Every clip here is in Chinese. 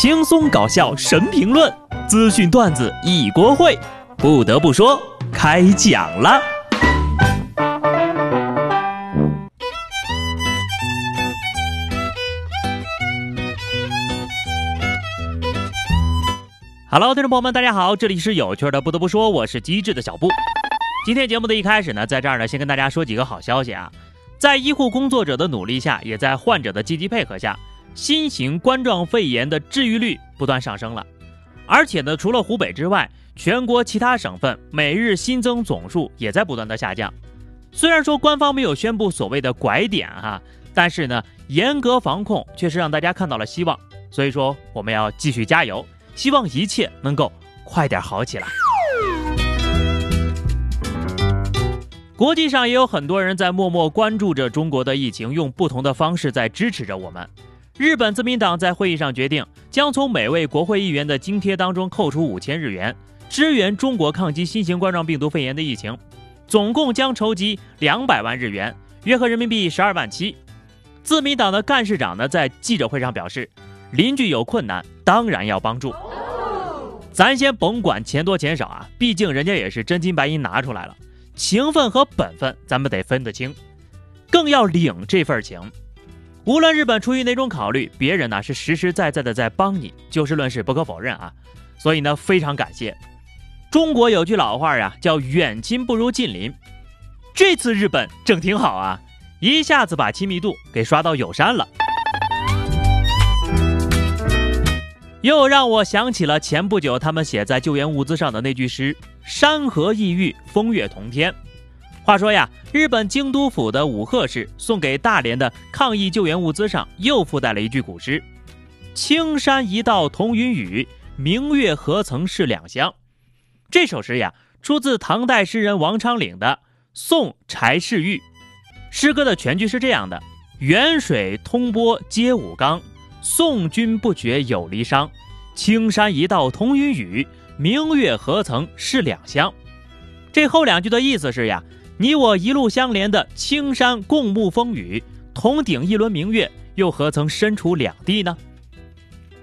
轻松搞笑神评论，资讯段子一锅烩。不得不说，开讲了。Hello，听众朋友们，大家好，这里是有趣的。不得不说，我是机智的小布。今天节目的一开始呢，在这儿呢，先跟大家说几个好消息啊。在医护工作者的努力下，也在患者的积极配合下，新型冠状肺炎的治愈率不断上升了。而且呢，除了湖北之外，全国其他省份每日新增总数也在不断的下降。虽然说官方没有宣布所谓的拐点哈，但是呢，严格防控确实让大家看到了希望。所以说，我们要继续加油，希望一切能够快点好起来。国际上也有很多人在默默关注着中国的疫情，用不同的方式在支持着我们。日本自民党在会议上决定，将从每位国会议员的津贴当中扣除五千日元，支援中国抗击新型冠状病毒肺炎的疫情，总共将筹集两百万日元，约合人民币十二万七。自民党的干事长呢，在记者会上表示，邻居有困难，当然要帮助。咱先甭管钱多钱少啊，毕竟人家也是真金白银拿出来了。情分和本分，咱们得分得清，更要领这份情。无论日本出于哪种考虑，别人呢是实实在在的在帮你，就事论事不可否认啊。所以呢，非常感谢。中国有句老话呀，叫远亲不如近邻。这次日本整挺好啊，一下子把亲密度给刷到友善了。又让我想起了前不久他们写在救援物资上的那句诗。山河异域，风月同天。话说呀，日本京都府的武贺市送给大连的抗疫救援物资上又附带了一句古诗：“青山一道同云雨，明月何曾是两乡。”这首诗呀，出自唐代诗人王昌龄的《送柴氏玉》。诗歌的全句是这样的：“远水通波接武冈，送君不觉有离伤。青山一道同云雨。”明月何曾是两乡？这后两句的意思是呀，你我一路相连的青山共沐风雨，同顶一轮明月，又何曾身处两地呢？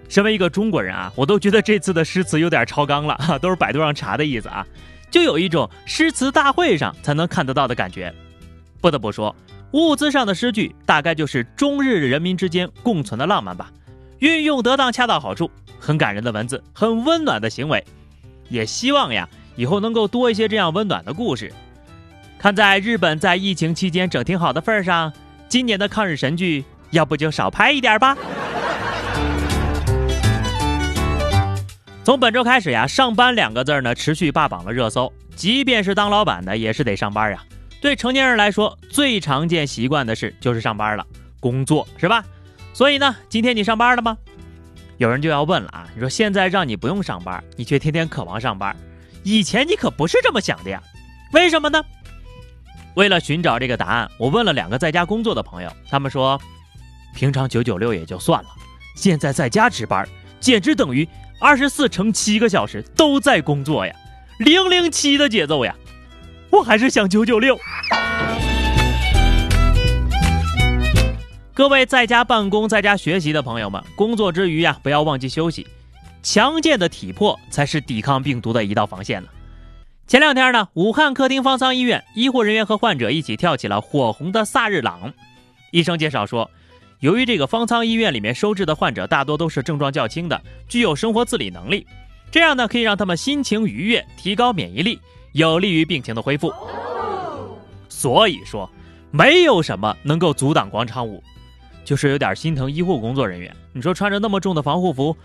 身为一个中国人啊，我都觉得这次的诗词有点超纲了哈，都是百度上查的意思啊，就有一种诗词大会上才能看得到的感觉。不得不说，物资上的诗句大概就是中日人民之间共存的浪漫吧，运用得当，恰到好处，很感人的文字，很温暖的行为。也希望呀，以后能够多一些这样温暖的故事。看在日本在疫情期间整挺好的份上，今年的抗日神剧要不就少拍一点吧。从本周开始呀，上班两个字呢持续霸榜了热搜。即便是当老板的，也是得上班呀。对成年人来说，最常见习惯的事就是上班了，工作是吧？所以呢，今天你上班了吗？有人就要问了啊，你说现在让你不用上班，你却天天渴望上班，以前你可不是这么想的呀？为什么呢？为了寻找这个答案，我问了两个在家工作的朋友，他们说，平常九九六也就算了，现在在家值班，简直等于二十四乘七个小时都在工作呀，零零七的节奏呀，我还是想九九六。各位在家办公、在家学习的朋友们，工作之余呀，不要忘记休息。强健的体魄才是抵抗病毒的一道防线呢。前两天呢，武汉客厅方舱医院医护人员和患者一起跳起了火红的萨日朗。医生介绍说，由于这个方舱医院里面收治的患者大多都是症状较轻的，具有生活自理能力，这样呢可以让他们心情愉悦，提高免疫力，有利于病情的恢复。所以说，没有什么能够阻挡广场舞。就是有点心疼医护工作人员。你说穿着那么重的防护服，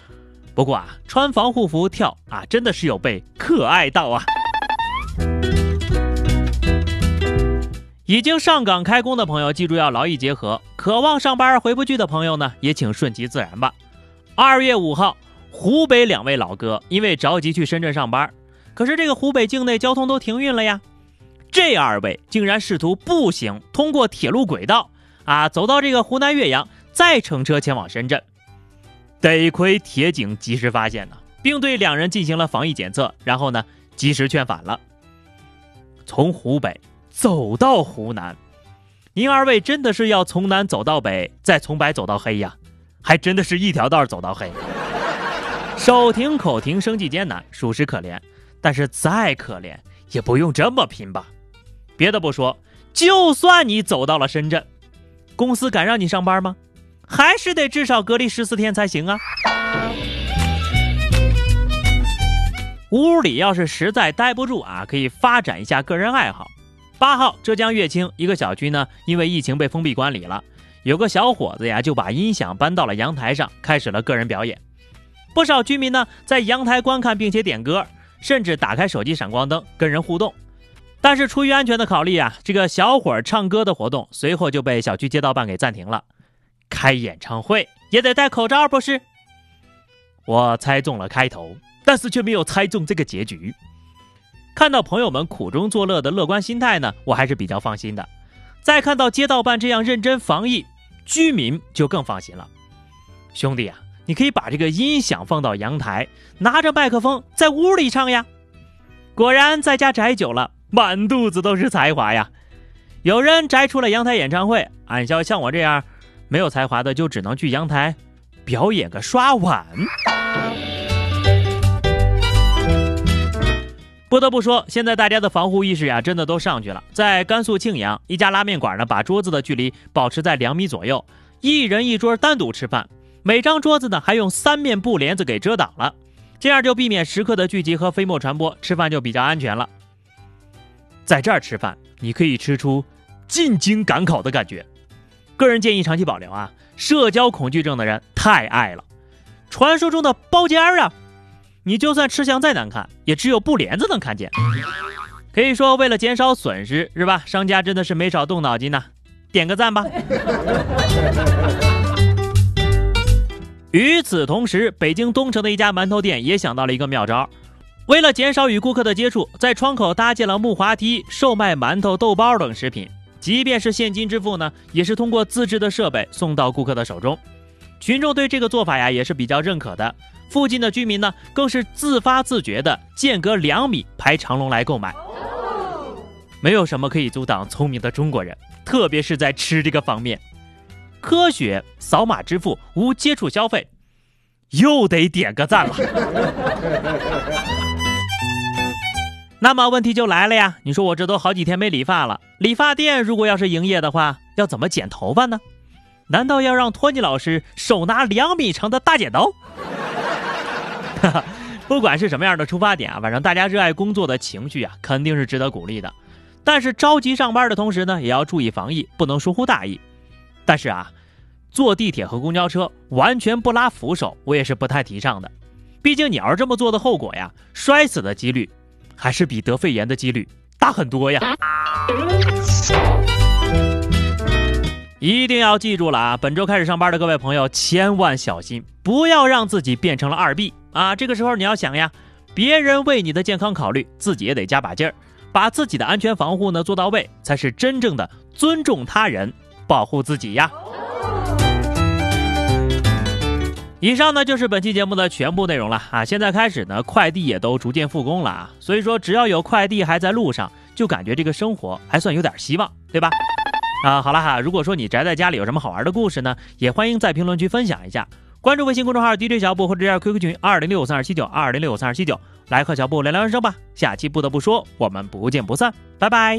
不过啊，穿防护服跳啊，真的是有被可爱到啊。已经上岗开工的朋友，记住要劳逸结合；渴望上班回不去的朋友呢，也请顺其自然吧。二月五号，湖北两位老哥因为着急去深圳上班，可是这个湖北境内交通都停运了呀。这二位竟然试图步行通过铁路轨道。啊，走到这个湖南岳阳，再乘车前往深圳，得亏铁警及时发现呢，并对两人进行了防疫检测，然后呢，及时劝返了。从湖北走到湖南，您二位真的是要从南走到北，再从白走到黑呀？还真的是一条道走到黑。手停口停，生计艰难，属实可怜。但是再可怜，也不用这么拼吧？别的不说，就算你走到了深圳，公司敢让你上班吗？还是得至少隔离十四天才行啊！屋里要是实在待不住啊，可以发展一下个人爱好。八号，浙江乐清一个小区呢，因为疫情被封闭管理了，有个小伙子呀，就把音响搬到了阳台上，开始了个人表演。不少居民呢，在阳台观看并且点歌，甚至打开手机闪光灯跟人互动。但是出于安全的考虑啊，这个小伙唱歌的活动随后就被小区街道办给暂停了。开演唱会也得戴口罩，不是？我猜中了开头，但是却没有猜中这个结局。看到朋友们苦中作乐的乐观心态呢，我还是比较放心的。再看到街道办这样认真防疫，居民就更放心了。兄弟啊！你可以把这个音响放到阳台，拿着麦克风在屋里唱呀。果然在家宅久了，满肚子都是才华呀。有人宅出了阳台演唱会，按销像我这样没有才华的，就只能去阳台表演个刷碗。不得不说，现在大家的防护意识呀，真的都上去了。在甘肃庆阳，一家拉面馆呢，把桌子的距离保持在两米左右，一人一桌单独吃饭。每张桌子呢还用三面布帘子给遮挡了，这样就避免食客的聚集和飞沫传播，吃饭就比较安全了。在这儿吃饭，你可以吃出进京赶考的感觉。个人建议长期保留啊，社交恐惧症的人太爱了。传说中的包间儿啊，你就算吃相再难看，也只有布帘子能看见。可以说，为了减少损失，是吧？商家真的是没少动脑筋呐，点个赞吧。与此同时，北京东城的一家馒头店也想到了一个妙招，为了减少与顾客的接触，在窗口搭建了木滑梯，售卖馒头、豆包等食品。即便是现金支付呢，也是通过自制的设备送到顾客的手中。群众对这个做法呀也是比较认可的，附近的居民呢更是自发自觉的间隔两米排长龙来购买。没有什么可以阻挡聪明的中国人，特别是在吃这个方面。科学扫码支付无接触消费，又得点个赞了。那么问题就来了呀，你说我这都好几天没理发了，理发店如果要是营业的话，要怎么剪头发呢？难道要让托尼老师手拿两米长的大剪刀？不管是什么样的出发点啊，反正大家热爱工作的情绪啊，肯定是值得鼓励的。但是着急上班的同时呢，也要注意防疫，不能疏忽大意。但是啊，坐地铁和公交车完全不拉扶手，我也是不太提倡的。毕竟你要是这么做的后果呀，摔死的几率还是比得肺炎的几率大很多呀。一定要记住了啊！本周开始上班的各位朋友，千万小心，不要让自己变成了二 B 啊！这个时候你要想呀，别人为你的健康考虑，自己也得加把劲儿，把自己的安全防护呢做到位，才是真正的尊重他人。保护自己呀！以上呢就是本期节目的全部内容了啊！现在开始呢，快递也都逐渐复工了啊，所以说只要有快递还在路上，就感觉这个生活还算有点希望，对吧？啊，好了哈，如果说你宅在家里有什么好玩的故事呢，也欢迎在评论区分享一下。关注微信公众号 DJ 小布或者加 QQ 群二零六五三二七九二零六五三二七九，来和小布聊聊人生吧。下期不得不说，我们不见不散，拜拜。